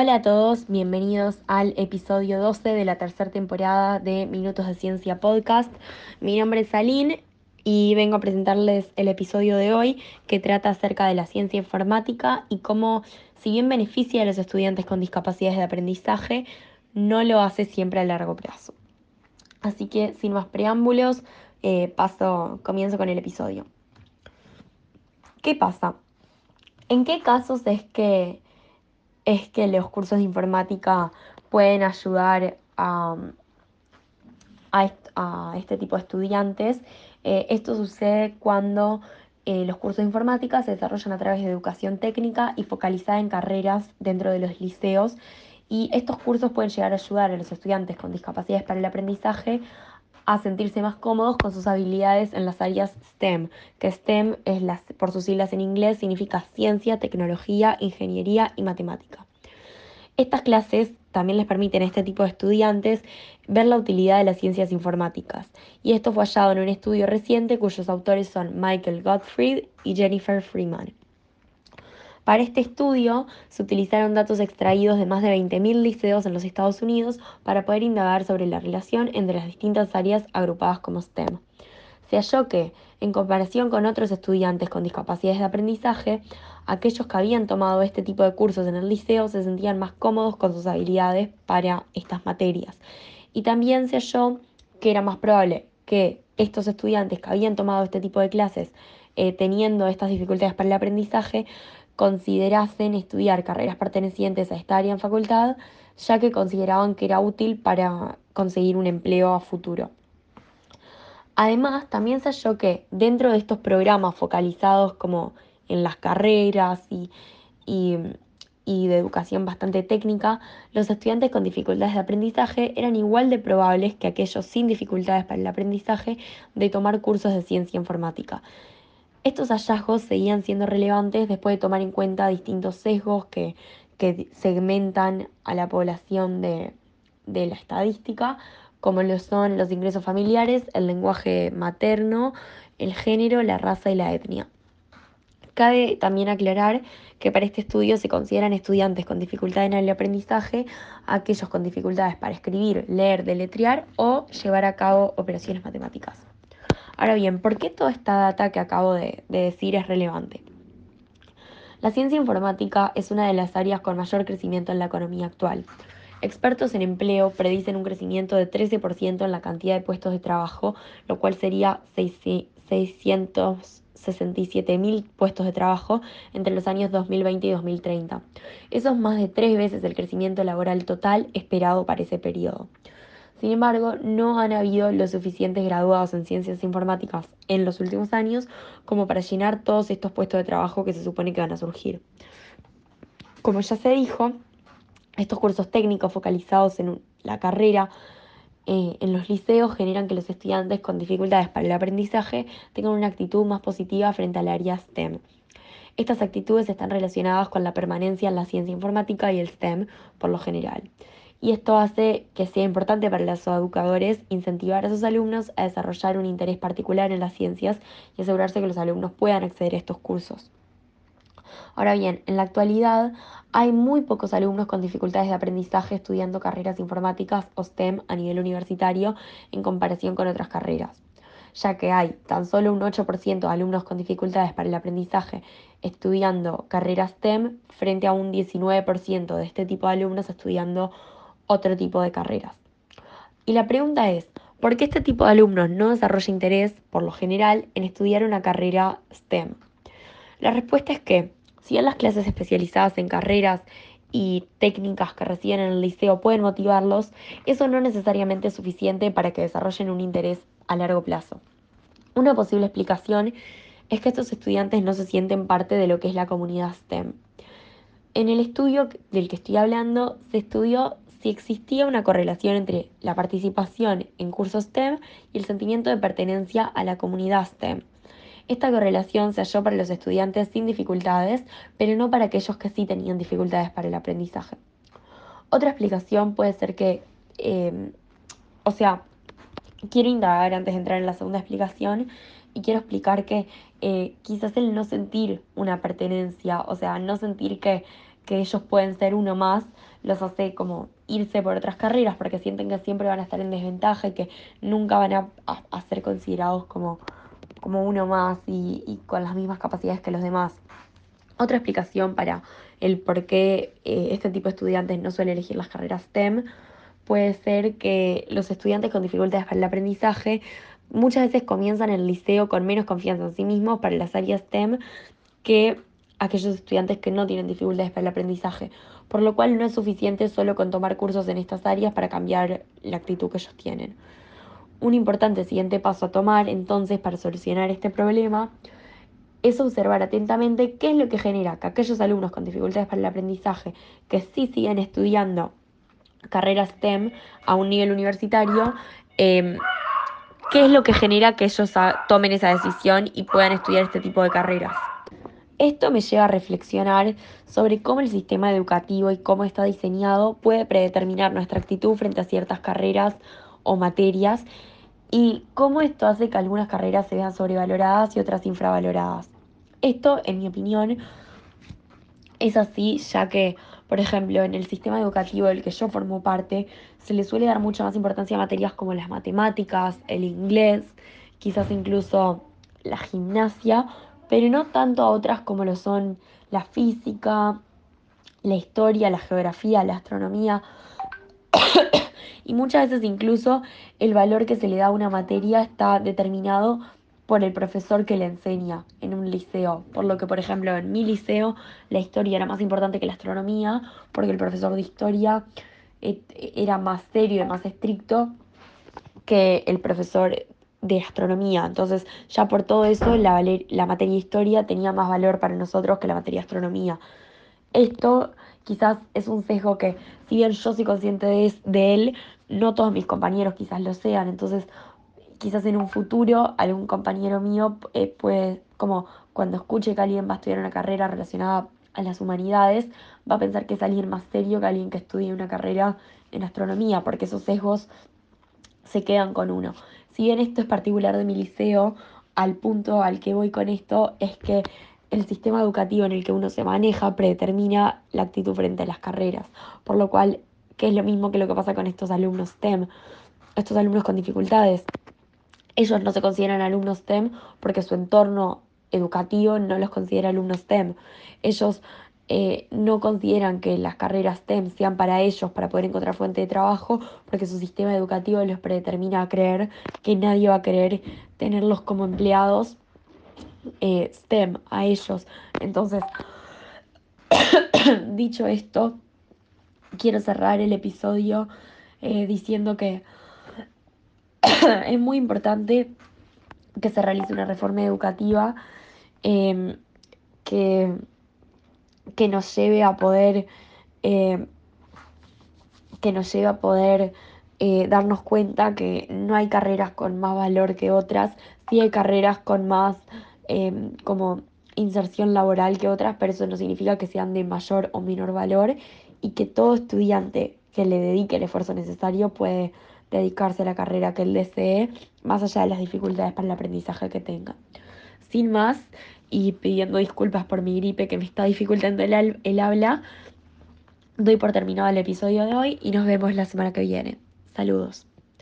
Hola a todos, bienvenidos al episodio 12 de la tercera temporada de Minutos de Ciencia Podcast. Mi nombre es Aline y vengo a presentarles el episodio de hoy que trata acerca de la ciencia informática y cómo, si bien beneficia a los estudiantes con discapacidades de aprendizaje, no lo hace siempre a largo plazo. Así que sin más preámbulos, eh, paso, comienzo con el episodio. ¿Qué pasa? ¿En qué casos es que, es que los cursos de informática pueden ayudar a, a, este tipo de estudiantes? Eh, esto sucede cuando eh, los cursos de informática se desarrollan a través de educación técnica y focalizada en carreras dentro de los liceos. Y estos cursos pueden llegar a ayudar a los estudiantes con discapacidades para el aprendizaje a sentirse más cómodos con sus habilidades en las áreas STEM, que STEM es las, por sus siglas en inglés significa ciencia, tecnología, ingeniería y matemática. Estas clases también les permiten a este tipo de estudiantes ver la utilidad de las ciencias informáticas, y esto fue hallado en un estudio reciente cuyos autores son Michael Gottfried y Jennifer Freeman. Para este estudio se utilizaron datos extraídos de más de 20.000 liceos en los Estados Unidos para poder indagar sobre la relación entre las distintas áreas agrupadas como STEM. Se halló que, en comparación con otros estudiantes con discapacidades de aprendizaje, aquellos que habían tomado este tipo de cursos en el liceo se sentían más cómodos con sus habilidades para estas materias. Y también se halló que era más probable que estos estudiantes que habían tomado este tipo de clases eh, teniendo estas dificultades para el aprendizaje considerasen estudiar carreras pertenecientes a esta área en facultad, ya que consideraban que era útil para conseguir un empleo a futuro. Además, también se halló que dentro de estos programas focalizados como en las carreras y, y de educación bastante técnica, los estudiantes con dificultades de aprendizaje eran igual de probables que aquellos sin dificultades para el aprendizaje de tomar cursos de ciencia informática. Estos hallazgos seguían siendo relevantes después de tomar en cuenta distintos sesgos que, segmentan a la población de, de la estadística, como lo son los ingresos familiares, el lenguaje materno, el género, la raza y la etnia. Cabe también aclarar que para este estudio se consideran estudiantes con dificultades en el aprendizaje aquellos con dificultades para escribir, leer, deletrear o llevar a cabo operaciones matemáticas. Ahora bien, ¿por qué toda esta data que acabo de, decir es relevante? La ciencia informática es una de las áreas con mayor crecimiento en la economía actual. Expertos en empleo predicen un crecimiento de 13% en la cantidad de puestos de trabajo, lo cual sería 667.000 puestos de trabajo entre los años 2020 y 2030. Eso es más de tres veces el crecimiento laboral total esperado para ese periodo. Sin embargo, no han habido los suficientes graduados en ciencias informáticas en los últimos años como para llenar todos estos puestos de trabajo que se supone que van a surgir. Como ya se dijo, estos cursos técnicos focalizados en la carrera eh, en los liceos generan que los estudiantes con dificultades para el aprendizaje tengan una actitud más positiva frente al área STEM. Estas actitudes están relacionadas con la permanencia en la ciencia informática y el STEM por lo general y esto hace que sea importante para los educadores incentivar a sus alumnos a desarrollar un interés particular en las ciencias y asegurarse que los alumnos puedan acceder a estos cursos. Ahora bien, en la actualidad hay muy pocos alumnos con dificultades de aprendizaje estudiando carreras informáticas o STEM a nivel universitario en comparación con otras carreras, ya que hay tan solo un 8% de alumnos con dificultades para el aprendizaje estudiando carreras STEM frente a un 19% de este tipo de alumnos estudiando otro tipo de carreras. Y la pregunta es, ¿por qué este tipo de alumnos no desarrolla interés, por lo general, en estudiar una carrera STEM? La respuesta es que, si bien las clases especializadas en carreras y técnicas que reciben en el liceo pueden motivarlos, eso no necesariamente es suficiente para que desarrollen un interés a largo plazo. Una posible explicación es que estos estudiantes no se sienten parte de lo que es la comunidad STEM. En el estudio del que estoy hablando, se estudió si existía una correlación entre la participación en cursos STEM y el sentimiento de pertenencia a la comunidad STEM. Esta correlación se halló para los estudiantes sin dificultades, pero no para aquellos que sí tenían dificultades para el aprendizaje. Otra explicación puede ser que, eh, o sea, quiero indagar antes de entrar en la segunda explicación y quiero explicar que eh, quizás el no sentir una pertenencia, o sea, no sentir que que ellos pueden ser uno más, los hace como irse por otras carreras porque sienten que siempre van a estar en desventaja y que nunca van a, ser considerados como, como uno más y, con las mismas capacidades que los demás. Otra explicación para el por qué eh, este tipo de estudiantes no suele elegir las carreras STEM puede ser que los estudiantes con dificultades para el aprendizaje muchas veces comienzan el liceo con menos confianza en sí mismos para las áreas STEM que aquellos estudiantes que no tienen dificultades para el aprendizaje, por lo cual no es suficiente solo con tomar cursos en estas áreas para cambiar la actitud que ellos tienen. Un importante siguiente paso a tomar entonces para solucionar este problema es observar atentamente qué es lo que genera que aquellos alumnos con dificultades para el aprendizaje que sí siguen estudiando carreras STEM a un nivel universitario, em, qué es lo que genera que ellos tomen esa decisión y puedan estudiar este tipo de carreras. Esto me lleva a reflexionar sobre cómo el sistema educativo y cómo está diseñado puede predeterminar nuestra actitud frente a ciertas carreras o materias y cómo esto hace que algunas carreras se vean sobrevaloradas y otras infravaloradas. Esto, en mi opinión, es así ya que, por ejemplo, en el sistema educativo del que yo formo parte, se le suele dar mucha más importancia a materias como las matemáticas, el inglés, quizás incluso la gimnasia, pero no tanto a otras como lo son la física, la historia, la geografía, la astronomía. y muchas veces incluso el valor que se le da a una materia está determinado por el profesor que le enseña en un liceo. Por lo que, por ejemplo, en mi liceo la historia era más importante que la astronomía, porque el profesor de historia eh, era más serio y más estricto que el profesor de astronomía. Entonces, ya por todo eso, la, la materia historia tenía más valor para nosotros que la materia astronomía. Esto quizás es un sesgo que, si bien yo soy consciente de, de él, no todos mis compañeros quizás lo sean. Entonces, quizás en un futuro algún compañero mío eh, puede, como cuando escuche que alguien va a estudiar una carrera relacionada a las humanidades, va a pensar que es alguien más serio que alguien que estudie una carrera en astronomía, porque esos sesgos se quedan con uno. Si bien esto es particular de mi liceo, al punto al que voy con esto es que el sistema educativo en el que uno se maneja predetermina la actitud frente a las carreras, por lo cual, ¿qué es lo mismo que lo que pasa con estos alumnos STEM, estos alumnos con dificultades. Ellos no se consideran alumnos STEM porque su entorno educativo no los considera alumnos STEM. Ellos eh, no consideran que las carreras STEM sean para ellos, para poder encontrar fuente de trabajo, porque su sistema educativo los predetermina a creer que nadie va a querer tenerlos como empleados eh, STEM a ellos. Entonces, dicho esto, quiero cerrar el episodio eh, diciendo que es muy importante que se realice una reforma educativa em, que que nos lleve a poder, eh, que nos lleve a poder eh, darnos cuenta que no hay carreras con más valor que otras, sí hay carreras con más em, como inserción laboral que otras, pero eso no significa que sean de mayor o menor valor y que todo estudiante que le dedique el esfuerzo necesario puede dedicarse a la carrera que él desee, más allá de las dificultades para el aprendizaje que tenga. Sin más, y pidiendo disculpas por mi gripe que me está dificultando el, el habla, doy por terminado el episodio de hoy y nos vemos la semana que viene. Saludos.